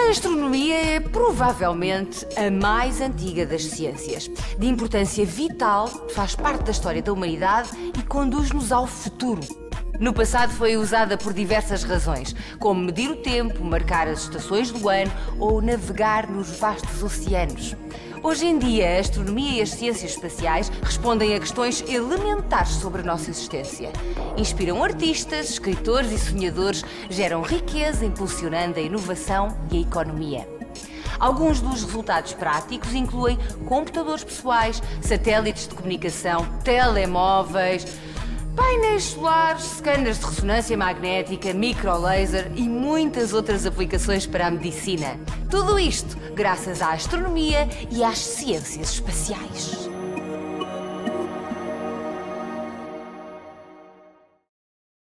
A astronomia é provavelmente a mais antiga das ciências. De importância vital, faz parte da história da humanidade e conduz-nos ao futuro. No passado foi usada por diversas razões, como medir o tempo, marcar as estações do ano ou navegar nos vastos oceanos. Hoje em dia, a astronomia e as ciências espaciais respondem a questões elementares sobre a nossa existência. Inspiram artistas, escritores e sonhadores, geram riqueza, impulsionando a inovação e a economia. Alguns dos resultados práticos incluem computadores pessoais, satélites de comunicação, telemóveis, painéis solares, scanners de ressonância magnética, microlaser e muitas outras aplicações para a medicina. Tudo isto graças à astronomia e às ciências espaciais.